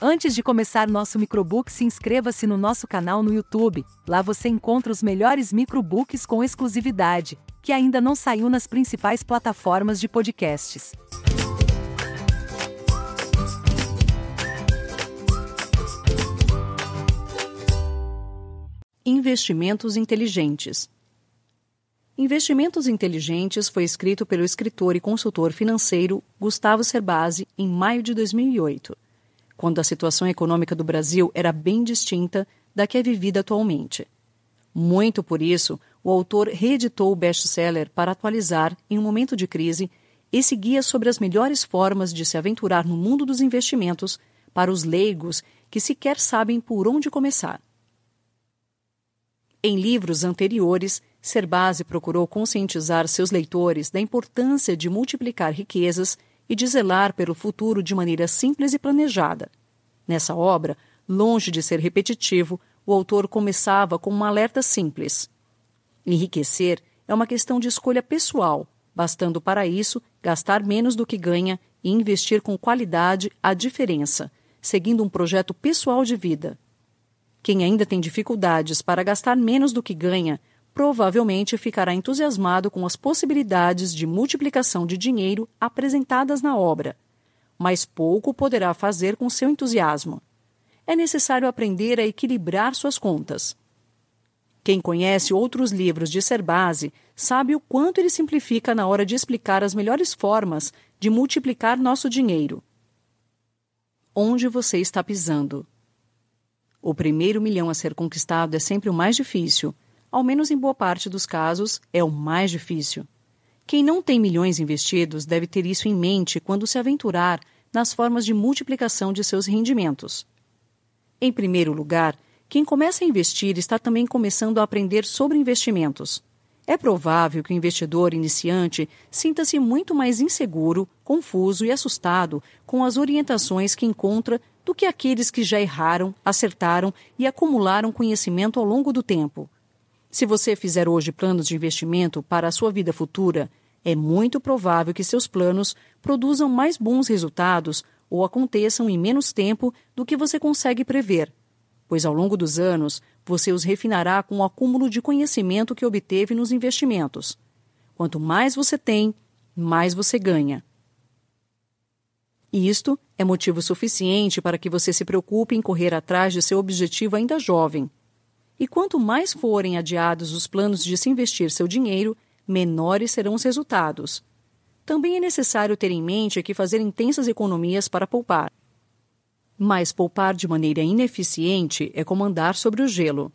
Antes de começar nosso microbook, se inscreva-se no nosso canal no YouTube. Lá você encontra os melhores microbooks com exclusividade, que ainda não saiu nas principais plataformas de podcasts. Investimentos inteligentes. Investimentos Inteligentes foi escrito pelo escritor e consultor financeiro Gustavo Cerbasi em maio de 2008 quando a situação econômica do Brasil era bem distinta da que é vivida atualmente. Muito por isso, o autor reeditou o best-seller para atualizar, em um momento de crise, esse guia sobre as melhores formas de se aventurar no mundo dos investimentos para os leigos que sequer sabem por onde começar. Em livros anteriores, Serbase procurou conscientizar seus leitores da importância de multiplicar riquezas e de zelar pelo futuro de maneira simples e planejada. Nessa obra, longe de ser repetitivo, o autor começava com um alerta simples. Enriquecer é uma questão de escolha pessoal, bastando para isso gastar menos do que ganha e investir com qualidade a diferença, seguindo um projeto pessoal de vida. Quem ainda tem dificuldades para gastar menos do que ganha provavelmente ficará entusiasmado com as possibilidades de multiplicação de dinheiro apresentadas na obra, mas pouco poderá fazer com seu entusiasmo. É necessário aprender a equilibrar suas contas. Quem conhece outros livros de Serbase sabe o quanto ele simplifica na hora de explicar as melhores formas de multiplicar nosso dinheiro. Onde você está pisando? O primeiro milhão a ser conquistado é sempre o mais difícil ao menos em boa parte dos casos, é o mais difícil. Quem não tem milhões investidos deve ter isso em mente quando se aventurar nas formas de multiplicação de seus rendimentos. Em primeiro lugar, quem começa a investir está também começando a aprender sobre investimentos. É provável que o investidor iniciante sinta-se muito mais inseguro, confuso e assustado com as orientações que encontra do que aqueles que já erraram, acertaram e acumularam conhecimento ao longo do tempo. Se você fizer hoje planos de investimento para a sua vida futura, é muito provável que seus planos produzam mais bons resultados ou aconteçam em menos tempo do que você consegue prever, pois ao longo dos anos você os refinará com o acúmulo de conhecimento que obteve nos investimentos. Quanto mais você tem, mais você ganha. Isto é motivo suficiente para que você se preocupe em correr atrás de seu objetivo ainda jovem e quanto mais forem adiados os planos de se investir seu dinheiro, menores serão os resultados. Também é necessário ter em mente que fazer intensas economias para poupar. Mas poupar de maneira ineficiente é como andar sobre o gelo.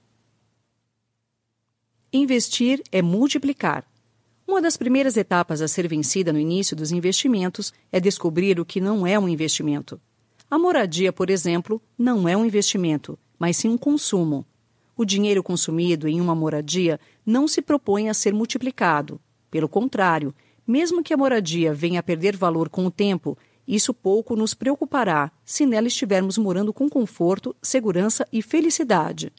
Investir é multiplicar. Uma das primeiras etapas a ser vencida no início dos investimentos é descobrir o que não é um investimento. A moradia, por exemplo, não é um investimento, mas sim um consumo. O dinheiro consumido em uma moradia não se propõe a ser multiplicado. Pelo contrário, mesmo que a moradia venha a perder valor com o tempo, isso pouco nos preocupará se nela estivermos morando com conforto, segurança e felicidade.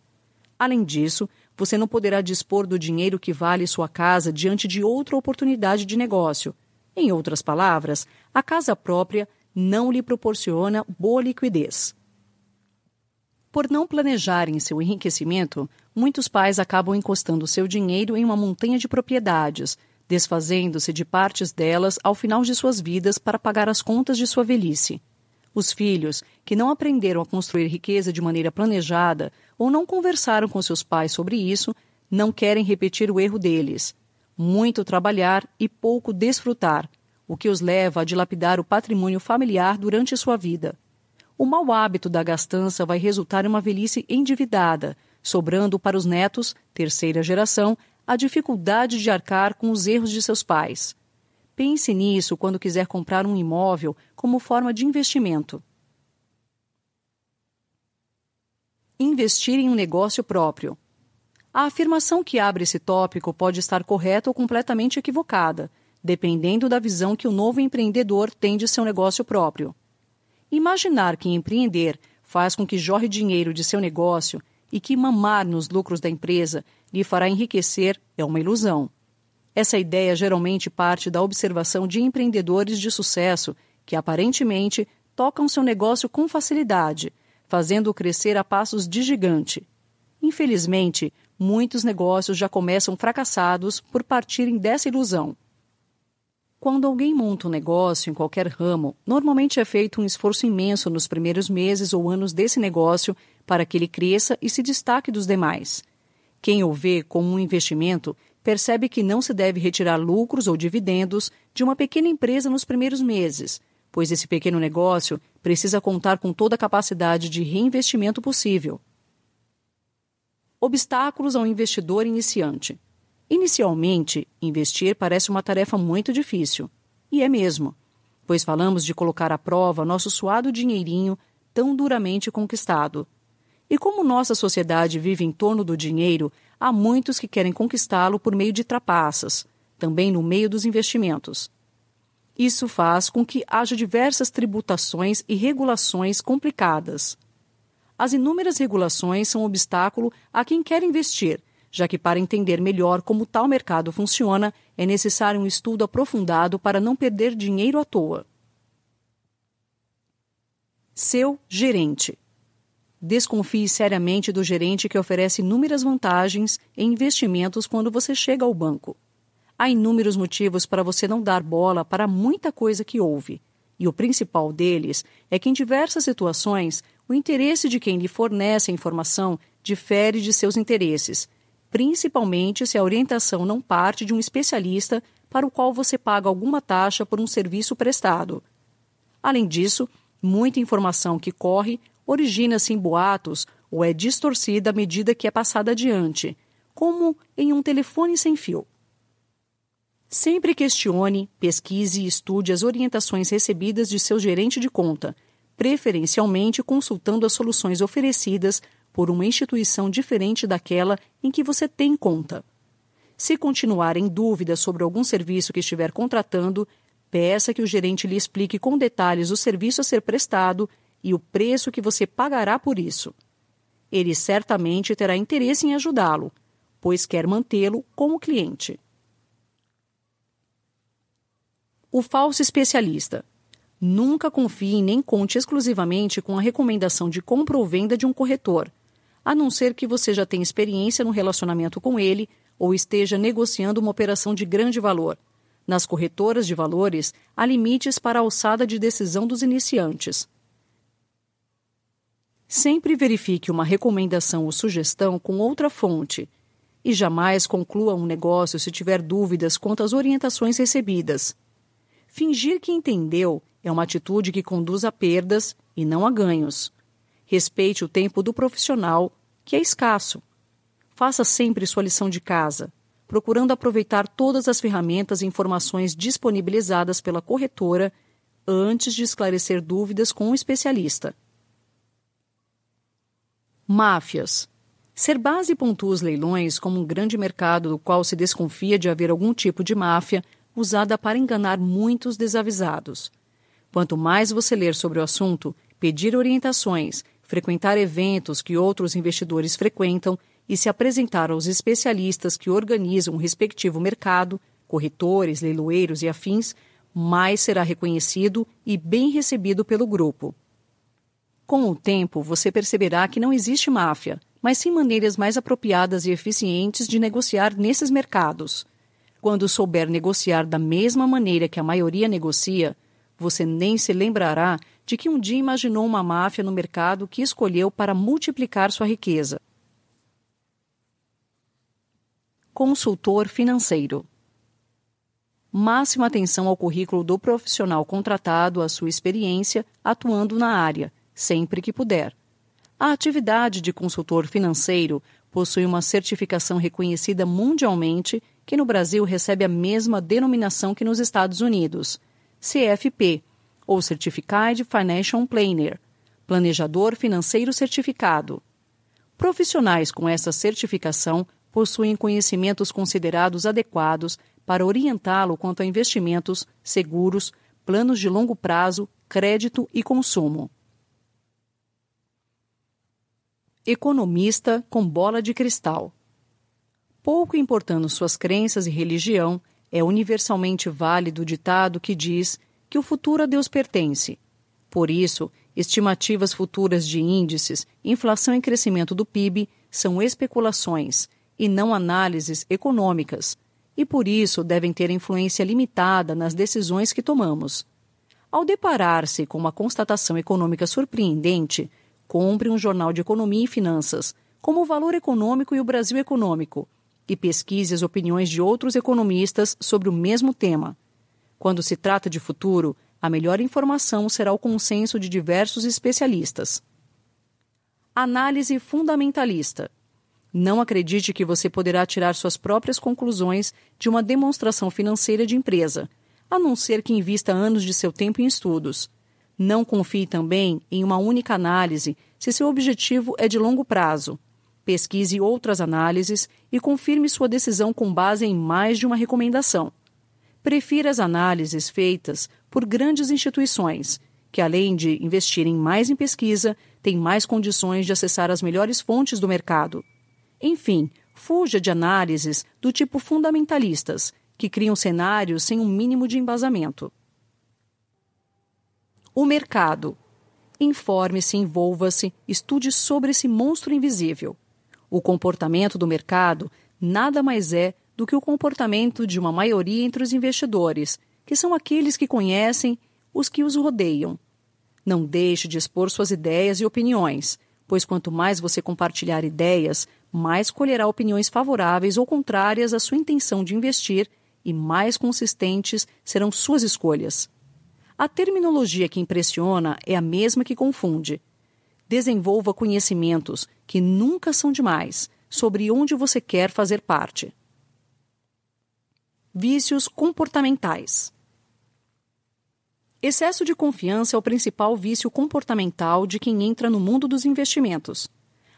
Além disso, você não poderá dispor do dinheiro que vale sua casa diante de outra oportunidade de negócio. Em outras palavras, a casa própria não lhe proporciona boa liquidez. Por não planejarem seu enriquecimento, muitos pais acabam encostando seu dinheiro em uma montanha de propriedades, desfazendo-se de partes delas ao final de suas vidas para pagar as contas de sua velhice. Os filhos, que não aprenderam a construir riqueza de maneira planejada ou não conversaram com seus pais sobre isso, não querem repetir o erro deles. Muito trabalhar e pouco desfrutar, o que os leva a dilapidar o patrimônio familiar durante sua vida. O mau hábito da gastança vai resultar em uma velhice endividada, sobrando para os netos, terceira geração, a dificuldade de arcar com os erros de seus pais. Pense nisso quando quiser comprar um imóvel como forma de investimento. Investir em um negócio próprio. A afirmação que abre esse tópico pode estar correta ou completamente equivocada, dependendo da visão que o novo empreendedor tem de seu negócio próprio. Imaginar que empreender faz com que jorre dinheiro de seu negócio e que mamar nos lucros da empresa lhe fará enriquecer é uma ilusão. Essa ideia geralmente parte da observação de empreendedores de sucesso que, aparentemente, tocam seu negócio com facilidade, fazendo-o crescer a passos de gigante. Infelizmente, muitos negócios já começam fracassados por partirem dessa ilusão. Quando alguém monta um negócio em qualquer ramo, normalmente é feito um esforço imenso nos primeiros meses ou anos desse negócio para que ele cresça e se destaque dos demais. Quem o vê como um investimento percebe que não se deve retirar lucros ou dividendos de uma pequena empresa nos primeiros meses, pois esse pequeno negócio precisa contar com toda a capacidade de reinvestimento possível. Obstáculos ao investidor iniciante. Inicialmente, investir parece uma tarefa muito difícil. E é mesmo, pois falamos de colocar à prova nosso suado dinheirinho tão duramente conquistado. E como nossa sociedade vive em torno do dinheiro, há muitos que querem conquistá-lo por meio de trapaças, também no meio dos investimentos. Isso faz com que haja diversas tributações e regulações complicadas. As inúmeras regulações são um obstáculo a quem quer investir já que para entender melhor como tal mercado funciona, é necessário um estudo aprofundado para não perder dinheiro à toa. Seu gerente. Desconfie seriamente do gerente que oferece inúmeras vantagens em investimentos quando você chega ao banco. Há inúmeros motivos para você não dar bola para muita coisa que ouve, e o principal deles é que, em diversas situações, o interesse de quem lhe fornece a informação difere de seus interesses, principalmente se a orientação não parte de um especialista para o qual você paga alguma taxa por um serviço prestado. Além disso, muita informação que corre origina-se em boatos ou é distorcida à medida que é passada adiante, como em um telefone sem fio. Sempre questione, pesquise e estude as orientações recebidas de seu gerente de conta, preferencialmente consultando as soluções oferecidas por uma instituição diferente daquela em que você tem conta. Se continuar em dúvida sobre algum serviço que estiver contratando, peça que o gerente lhe explique com detalhes o serviço a ser prestado e o preço que você pagará por isso. Ele certamente terá interesse em ajudá-lo, pois quer mantê-lo como cliente. O falso especialista. Nunca confie nem conte exclusivamente com a recomendação de compra ou venda de um corretor a não ser que você já tenha experiência no relacionamento com ele ou esteja negociando uma operação de grande valor. Nas corretoras de valores, há limites para a alçada de decisão dos iniciantes. Sempre verifique uma recomendação ou sugestão com outra fonte e jamais conclua um negócio se tiver dúvidas quanto às orientações recebidas. Fingir que entendeu é uma atitude que conduz a perdas e não a ganhos. Respeite o tempo do profissional, que é escasso. Faça sempre sua lição de casa, procurando aproveitar todas as ferramentas e informações disponibilizadas pela corretora antes de esclarecer dúvidas com um especialista. Máfias. Ser base pontua os leilões como um grande mercado do qual se desconfia de haver algum tipo de máfia usada para enganar muitos desavisados. Quanto mais você ler sobre o assunto, pedir orientações frequentar eventos que outros investidores frequentam e se apresentar aos especialistas que organizam o respectivo mercado, corretores, leiloeiros e afins, mais será reconhecido e bem recebido pelo grupo. Com o tempo, você perceberá que não existe máfia, mas sim maneiras mais apropriadas e eficientes de negociar nesses mercados. Quando souber negociar da mesma maneira que a maioria negocia, você nem se lembrará de que um dia imaginou uma máfia no mercado que escolheu para multiplicar sua riqueza. Consultor financeiro. Máxima atenção ao currículo do profissional contratado, à sua experiência atuando na área, sempre que puder. A atividade de consultor financeiro possui uma certificação reconhecida mundialmente que no Brasil recebe a mesma denominação que nos Estados Unidos, CFP ou Certified Financial Planner, planejador financeiro certificado. Profissionais com essa certificação possuem conhecimentos considerados adequados para orientá-lo quanto a investimentos, seguros, planos de longo prazo, crédito e consumo. Economista com bola de cristal. Pouco importando suas crenças e religião, é universalmente válido o ditado que diz que o futuro a Deus pertence. Por isso, estimativas futuras de índices, inflação e crescimento do PIB são especulações e não análises econômicas, e por isso devem ter influência limitada nas decisões que tomamos. Ao deparar-se com uma constatação econômica surpreendente, compre um jornal de economia e finanças, como o Valor Econômico e o Brasil Econômico, e pesquise as opiniões de outros economistas sobre o mesmo tema. Quando se trata de futuro, a melhor informação será o consenso de diversos especialistas. Análise fundamentalista. Não acredite que você poderá tirar suas próprias conclusões de uma demonstração financeira de empresa, a não ser que invista anos de seu tempo em estudos. Não confie também em uma única análise se seu objetivo é de longo prazo. Pesquise outras análises e confirme sua decisão com base em mais de uma recomendação. Prefira as análises feitas por grandes instituições, que além de investirem mais em pesquisa, têm mais condições de acessar as melhores fontes do mercado. Enfim, fuja de análises do tipo fundamentalistas, que criam cenários sem um mínimo de embasamento. O mercado. Informe-se, envolva-se, estude sobre esse monstro invisível. O comportamento do mercado nada mais é do que o comportamento de uma maioria entre os investidores, que são aqueles que conhecem os que os rodeiam. Não deixe de expor suas ideias e opiniões, pois quanto mais você compartilhar ideias, mais colherá opiniões favoráveis ou contrárias à sua intenção de investir e mais consistentes serão suas escolhas. A terminologia que impressiona é a mesma que confunde. Desenvolva conhecimentos, que nunca são demais, sobre onde você quer fazer parte. Vícios comportamentais. Excesso de confiança é o principal vício comportamental de quem entra no mundo dos investimentos.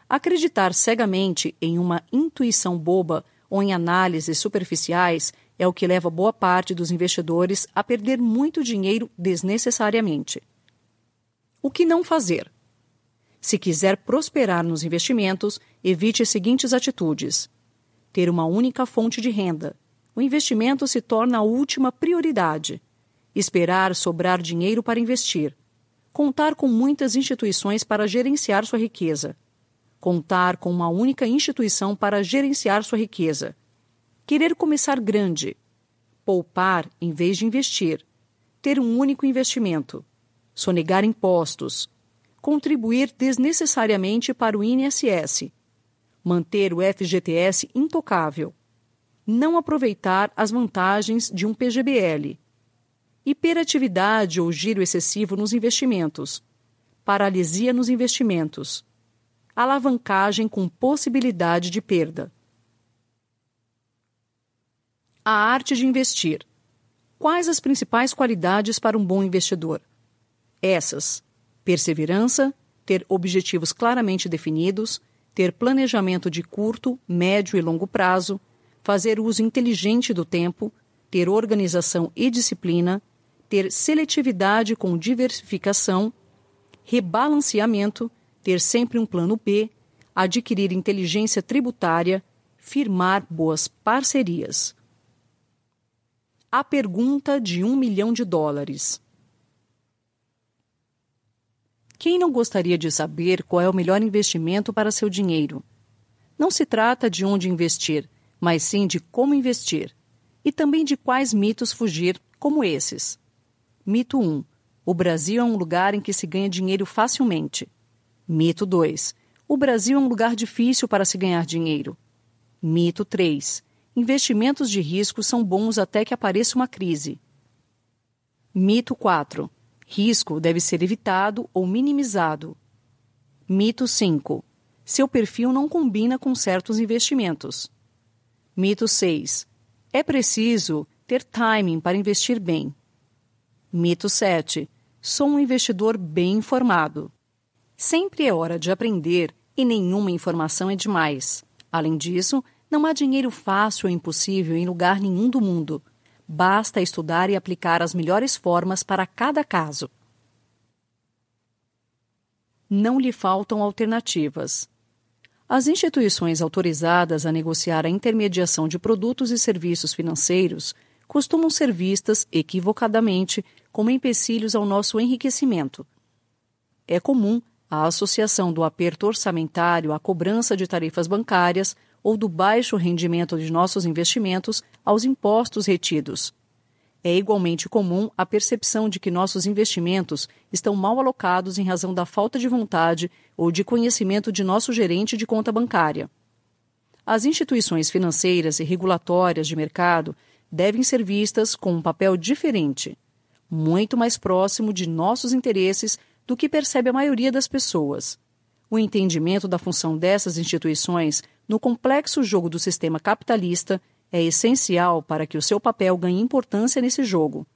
Acreditar cegamente em uma intuição boba ou em análises superficiais é o que leva boa parte dos investidores a perder muito dinheiro desnecessariamente. O que não fazer? Se quiser prosperar nos investimentos, evite as seguintes atitudes: ter uma única fonte de renda. O investimento se torna a última prioridade. Esperar sobrar dinheiro para investir. Contar com muitas instituições para gerenciar sua riqueza. Contar com uma única instituição para gerenciar sua riqueza Querer começar grande. Poupar em vez de investir. Ter um único investimento. Sonegar impostos. Contribuir desnecessariamente para o INSS. Manter o FGTS intocável. Não aproveitar as vantagens de um PGBL. Hiperatividade ou giro excessivo nos investimentos. Paralisia nos investimentos. Alavancagem com possibilidade de perda a arte de investir. Quais as principais qualidades para um bom investidor? Essas: perseverança, ter objetivos claramente definidos, ter planejamento de curto, médio e longo prazo, fazer uso inteligente do tempo, ter organização e disciplina, ter seletividade com diversificação, rebalanceamento, ter sempre um plano B, adquirir inteligência tributária, firmar boas parcerias. A pergunta de um milhão de dólares. Quem não gostaria de saber qual é o melhor investimento para seu dinheiro? Não se trata de onde investir, mas sim de como investir. E também de quais mitos fugir, como esses. Mito 1. O Brasil é um lugar em que se ganha dinheiro facilmente. Mito 2. O Brasil é um lugar difícil para se ganhar dinheiro. Mito 3. Investimentos de risco são bons até que apareça uma crise. Mito 4. Risco deve ser evitado ou minimizado. Mito 5. Seu perfil não combina com certos investimentos. Mito 6. É preciso ter timing para investir bem. Mito 7. Sou um investidor bem informado. Sempre é hora de aprender e nenhuma informação é demais. Além disso, não há dinheiro fácil ou impossível em lugar nenhum do mundo. Basta estudar e aplicar as melhores formas para cada caso. Não lhe faltam alternativas. As instituições autorizadas a negociar a intermediação de produtos e serviços financeiros costumam ser vistas, equivocadamente, como empecilhos ao nosso enriquecimento. é comum a associação do aperto orçamentário à cobrança de tarifas bancárias ou do baixo rendimento de nossos investimentos aos impostos retidos. É igualmente comum a percepção de que nossos investimentos estão mal alocados em razão da falta de vontade ou de conhecimento de nosso gerente de conta bancária. As instituições financeiras e regulatórias de mercado devem ser vistas com um papel diferente, muito mais próximo de nossos interesses do que percebe a maioria das pessoas. O entendimento da função dessas instituições no complexo jogo do sistema capitalista é essencial para que o seu papel ganhe importância nesse jogo.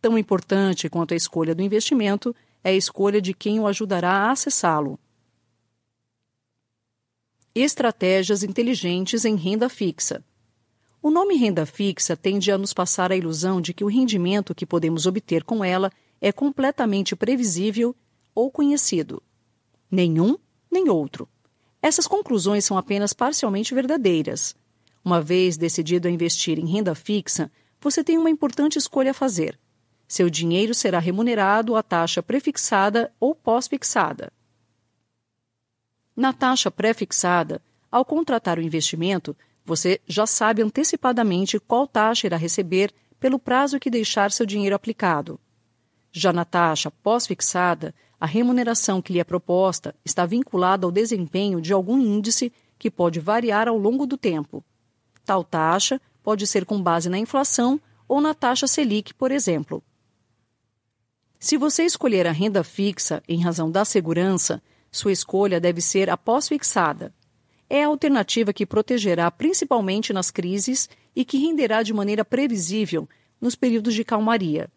Tão importante quanto a escolha do investimento é a escolha de quem o ajudará a acessá-lo. Estratégias inteligentes em renda fixa. O nome renda fixa tende a nos passar a ilusão de que o rendimento que podemos obter com ela é completamente previsível ou conhecido. Nenhum, nem outro. Essas conclusões são apenas parcialmente verdadeiras. Uma vez decidido a investir em renda fixa, você tem uma importante escolha a fazer. Seu dinheiro será remunerado à taxa prefixada ou pós-fixada. Na taxa pré-fixada, ao contratar o investimento, você já sabe antecipadamente qual taxa irá receber pelo prazo que deixar seu dinheiro aplicado. Já na taxa pós-fixada, a remuneração que lhe é proposta está vinculada ao desempenho de algum índice que pode variar ao longo do tempo. Tal taxa pode ser com base na inflação ou na taxa Selic, por exemplo. Se você escolher a renda fixa em razão da segurança, sua escolha deve ser a pós-fixada. É a alternativa que protegerá principalmente nas crises e que renderá de maneira previsível nos períodos de calmaria.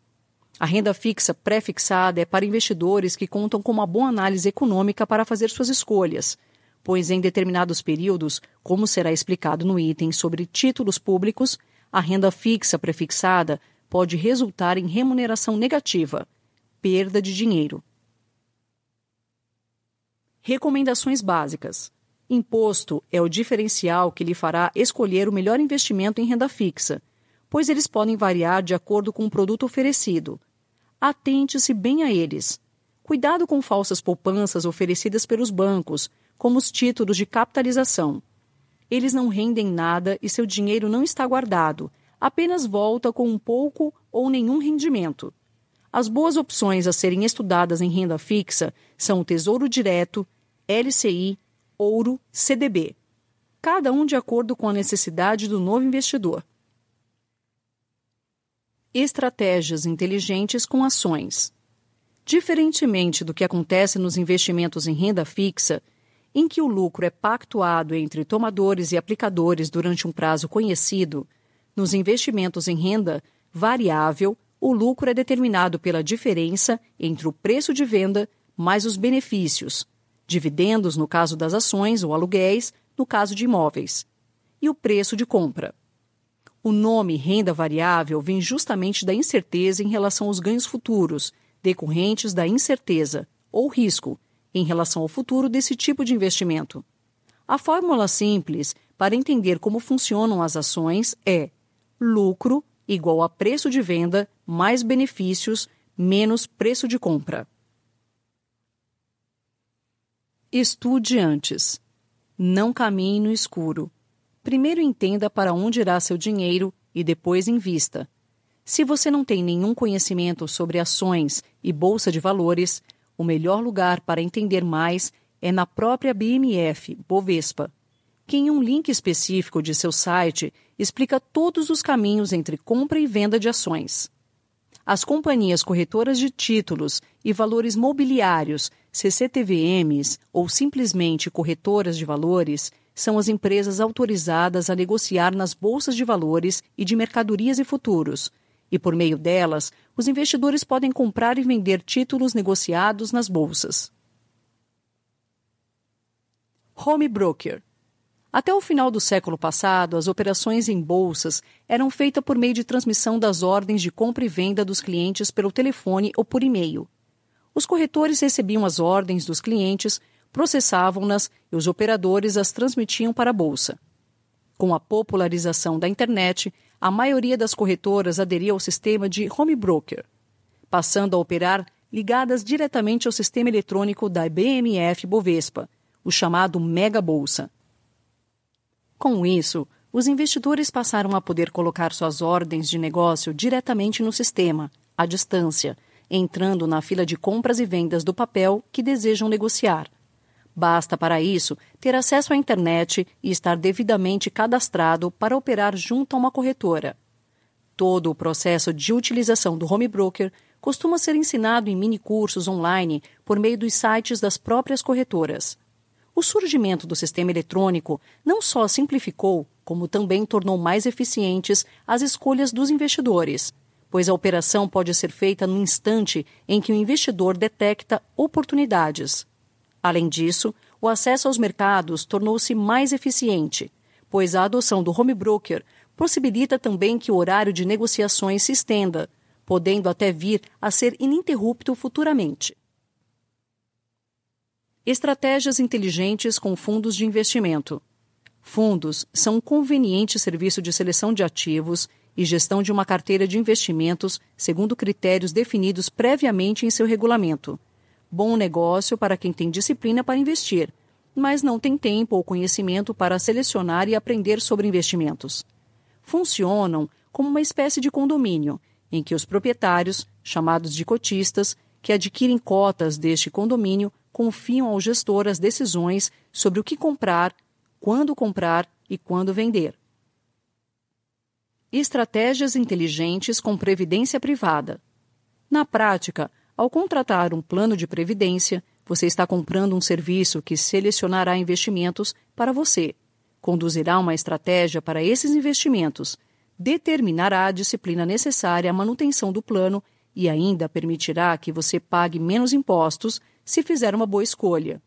A renda fixa pré-fixada é para investidores que contam com uma boa análise econômica para fazer suas escolhas, pois em determinados períodos, como será explicado no item sobre títulos públicos, a renda fixa prefixada pode resultar em remuneração negativa, perda de dinheiro. Recomendações básicas. Imposto é o diferencial que lhe fará escolher o melhor investimento em renda fixa pois eles podem variar de acordo com o produto oferecido. Atente-se bem a eles. Cuidado com falsas poupanças oferecidas pelos bancos, como os títulos de capitalização. Eles não rendem nada e seu dinheiro não está guardado, apenas volta com um pouco ou nenhum rendimento. As boas opções a serem estudadas em renda fixa são o Tesouro Direto, LCI, Ouro, CDB. Cada um de acordo com a necessidade do novo investidor estratégias inteligentes com ações. Diferentemente do que acontece nos investimentos em renda fixa, em que o lucro é pactuado entre tomadores e aplicadores durante um prazo conhecido, nos investimentos em renda variável, o lucro é determinado pela diferença entre o preço de venda mais os benefícios, dividendos no caso das ações ou aluguéis no caso de imóveis, e o preço de compra. O nome renda variável vem justamente da incerteza em relação aos ganhos futuros, decorrentes da incerteza, ou risco, em relação ao futuro desse tipo de investimento. A fórmula simples para entender como funcionam as ações é lucro igual a preço de venda mais benefícios menos preço de compra. Estude antes. Não caminhe no escuro. Primeiro entenda para onde irá seu dinheiro e depois invista. Se você não tem nenhum conhecimento sobre ações e bolsa de valores, o melhor lugar para entender mais é na própria BMF, Bovespa, que em um link específico de seu site explica todos os caminhos entre compra e venda de ações. As companhias corretoras de títulos e valores mobiliários, CCTVMs ou simplesmente corretoras de valores, são as empresas autorizadas a negociar nas bolsas de valores e de mercadorias e futuros, e por meio delas, os investidores podem comprar e vender títulos negociados nas bolsas. Home Broker até o final do século passado, as operações em bolsas eram feitas por meio de transmissão das ordens de compra e venda dos clientes pelo telefone ou por e-mail. Os corretores recebiam as ordens dos clientes, processavam-nas e os operadores as transmitiam para a bolsa. Com a popularização da internet, a maioria das corretoras aderiu ao sistema de home broker, passando a operar ligadas diretamente ao sistema eletrônico da BMF Bovespa, o chamado Mega Bolsa. Com isso, os investidores passaram a poder colocar suas ordens de negócio diretamente no sistema, à distância, entrando na fila de compras e vendas do papel que desejam negociar. Basta para isso ter acesso à internet e estar devidamente cadastrado para operar junto a uma corretora. Todo o processo de utilização do home broker costuma ser ensinado em mini cursos online por meio dos sites das próprias corretoras. O surgimento do sistema eletrônico não só simplificou, como também tornou mais eficientes as escolhas dos investidores, pois a operação pode ser feita no instante em que o investidor detecta oportunidades. Além disso, o acesso aos mercados tornou-se mais eficiente, pois a adoção do home broker possibilita também que o horário de negociações se estenda, podendo até vir a ser ininterrupto futuramente. Estratégias inteligentes com fundos de investimento. Fundos são um conveniente serviço de seleção de ativos e gestão de uma carteira de investimentos segundo critérios definidos previamente em seu regulamento Bom negócio para quem tem disciplina para investir, mas não tem tempo ou conhecimento para selecionar e aprender sobre investimentos. Funcionam como uma espécie de condomínio, em que os proprietários, chamados de cotistas, que adquirem cotas deste condomínio, confiam ao gestor as decisões sobre o que comprar, quando comprar e quando vender. Estratégias inteligentes com previdência privada. Na prática, ao contratar um plano de previdência, você está comprando um serviço que selecionará investimentos para você, conduzirá uma estratégia para esses investimentos, determinará a disciplina necessária à manutenção do plano e ainda permitirá que você pague menos impostos se fizer uma boa escolha.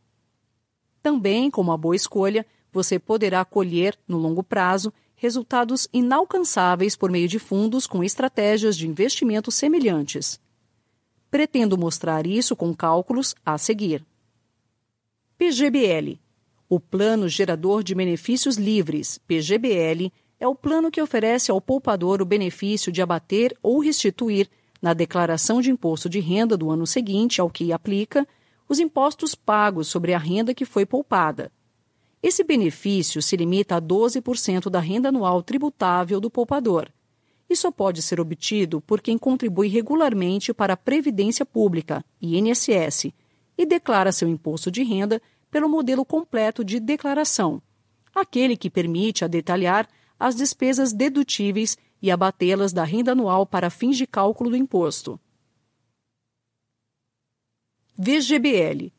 Também, com uma boa escolha, você poderá colher, no longo prazo, resultados inalcançáveis por meio de fundos com estratégias de investimento semelhantes. Pretendo mostrar isso com cálculos a seguir. PGBL o Plano Gerador de Benefícios Livres, PGBL, é o plano que oferece ao poupador o benefício de abater ou restituir, na declaração de imposto de renda do ano seguinte ao que aplica, os impostos pagos sobre a renda que foi poupada. Esse benefício se limita a 12% da renda anual tributável do poupador, e só pode ser obtido por quem contribui regularmente para a Previdência Pública, INSS, e declara seu imposto de renda pelo modelo completo de declaração, aquele que permite a detalhar as despesas dedutíveis e abatê-las da renda anual para fins de cálculo do imposto. VGBL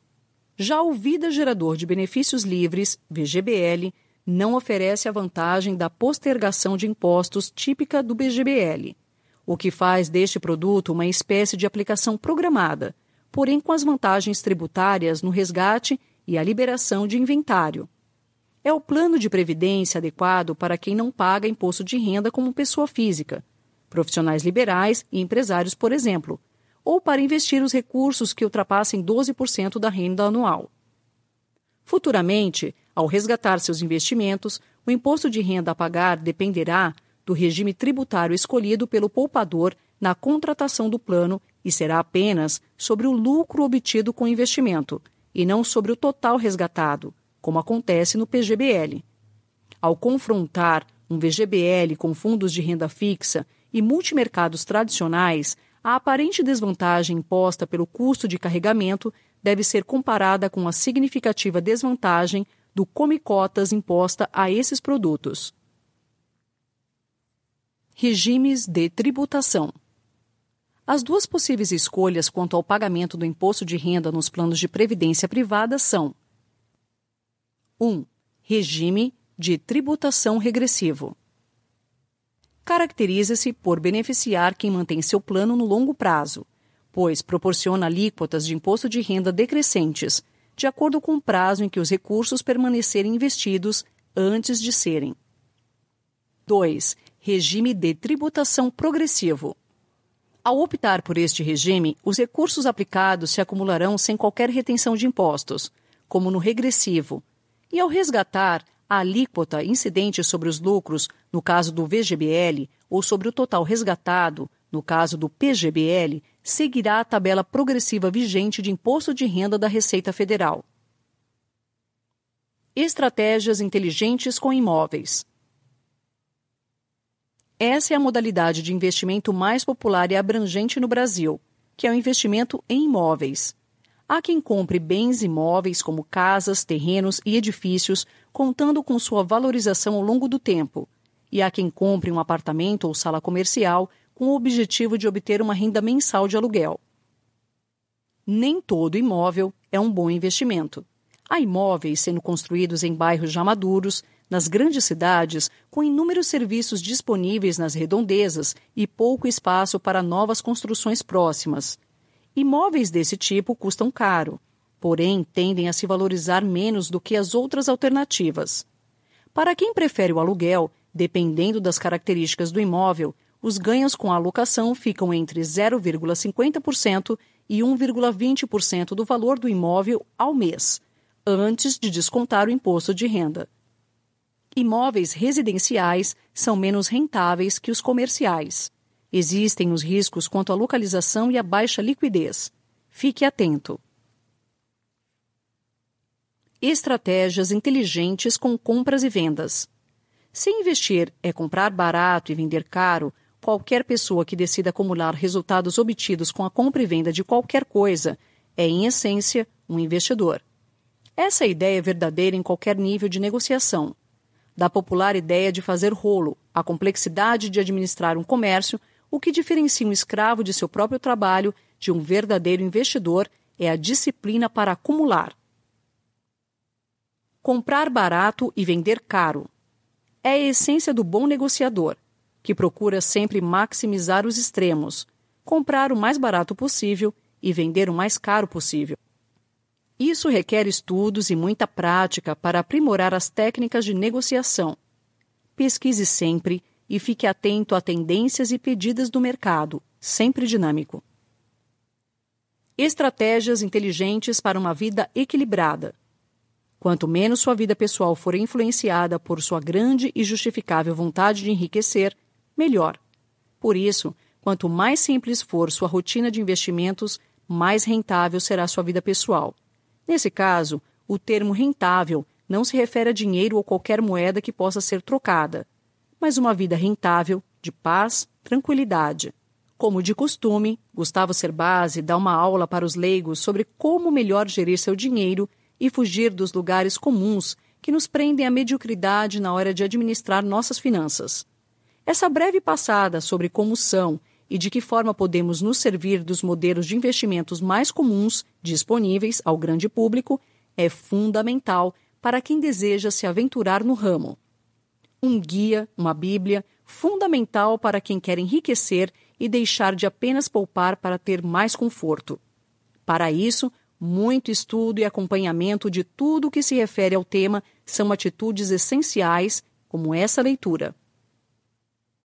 Já o Vida Gerador de Benefícios Livres, VGBL, não oferece a vantagem da postergação de impostos típica do BGBL, o que faz deste produto uma espécie de aplicação programada, porém com as vantagens tributárias no resgate e a liberação de inventário. É o plano de previdência adequado para quem não paga imposto de renda como pessoa física, profissionais liberais e empresários, por exemplo, ou para investir os recursos que ultrapassem 12% da renda anual. Futuramente, ao resgatar seus investimentos, o imposto de renda a pagar dependerá do regime tributário escolhido pelo poupador na contratação do plano e será apenas sobre o lucro obtido com o investimento, e não sobre o total resgatado, como acontece no PGBL. Ao confrontar um VGBL com fundos de renda fixa e multimercados tradicionais, a aparente desvantagem imposta pelo custo de carregamento deve ser comparada com a significativa desvantagem do come-cotas imposta a esses produtos. Regimes de tributação. As duas possíveis escolhas quanto ao pagamento do imposto de renda nos planos de previdência privada são: 1. Regime de tributação regressivo. Caracteriza-se por beneficiar quem mantém seu plano no longo prazo, pois proporciona alíquotas de imposto de renda decrescentes, de acordo com o prazo em que os recursos permanecerem investidos antes de serem. 2. Regime de tributação progressivo. Ao optar por este regime, os recursos aplicados se acumularão sem qualquer retenção de impostos, como no regressivo, e ao resgatar a alíquota incidente sobre os lucros, no caso do VGBL, ou sobre o total resgatado, no caso do PGBL, seguirá a tabela progressiva vigente de imposto de renda da Receita Federal. Estratégias inteligentes com imóveis. Essa é a modalidade de investimento mais popular e abrangente no Brasil, que é o investimento em imóveis. Há quem compre bens imóveis como casas, terrenos e edifícios, contando com sua valorização ao longo do tempo, e há quem compre um apartamento ou sala comercial com o objetivo de obter uma renda mensal de aluguel. Nem todo imóvel é um bom investimento. Há imóveis sendo construídos em bairros já maduros, nas grandes cidades, com inúmeros serviços disponíveis nas redondezas e pouco espaço para novas construções próximas. Imóveis desse tipo custam caro, porém tendem a se valorizar menos do que as outras alternativas. Para quem prefere o aluguel, dependendo das características do imóvel, os ganhos com a alocação ficam entre 0,50% e 1,20% do valor do imóvel ao mês, antes de descontar o imposto de renda. Imóveis residenciais são menos rentáveis que os comerciais. Existem os riscos quanto à localização e à baixa liquidez. Fique atento. Estratégias inteligentes com compras e vendas. Se investir é comprar barato e vender caro, qualquer pessoa que decida acumular resultados obtidos com a compra e venda de qualquer coisa é, em essência, um investidor. Essa ideia é verdadeira em qualquer nível de negociação. Da popular ideia de fazer rolo, a complexidade de administrar um comércio, o que diferencia um escravo de seu próprio trabalho de um verdadeiro investidor é a disciplina para acumular. Comprar barato e vender caro. É a essência do bom negociador que procura sempre maximizar os extremos, comprar o mais barato possível e vender o mais caro possível. Isso requer estudos e muita prática para aprimorar as técnicas de negociação. Pesquise sempre e fique atento a tendências e pedidas do mercado, sempre dinâmico. Estratégias inteligentes para uma vida equilibrada. Quanto menos sua vida pessoal for influenciada por sua grande e justificável vontade de enriquecer, melhor. Por isso, quanto mais simples for sua rotina de investimentos, mais rentável será sua vida pessoal. Nesse caso, o termo rentável não se refere a dinheiro ou qualquer moeda que possa ser trocada, mas uma vida rentável, de paz, tranquilidade. Como de costume, Gustavo Cerbasi dá uma aula para os leigos sobre como melhor gerir seu dinheiro e fugir dos lugares comuns que nos prendem à mediocridade na hora de administrar nossas finanças. Essa breve passada sobre como são e de que forma podemos nos servir dos modelos de investimentos mais comuns disponíveis ao grande público é fundamental para quem deseja se aventurar no ramo. Um guia, uma Bíblia, fundamental para quem quer enriquecer e deixar de apenas poupar para ter mais conforto. Para isso, muito estudo e acompanhamento de tudo o que se refere ao tema são atitudes essenciais, como essa leitura.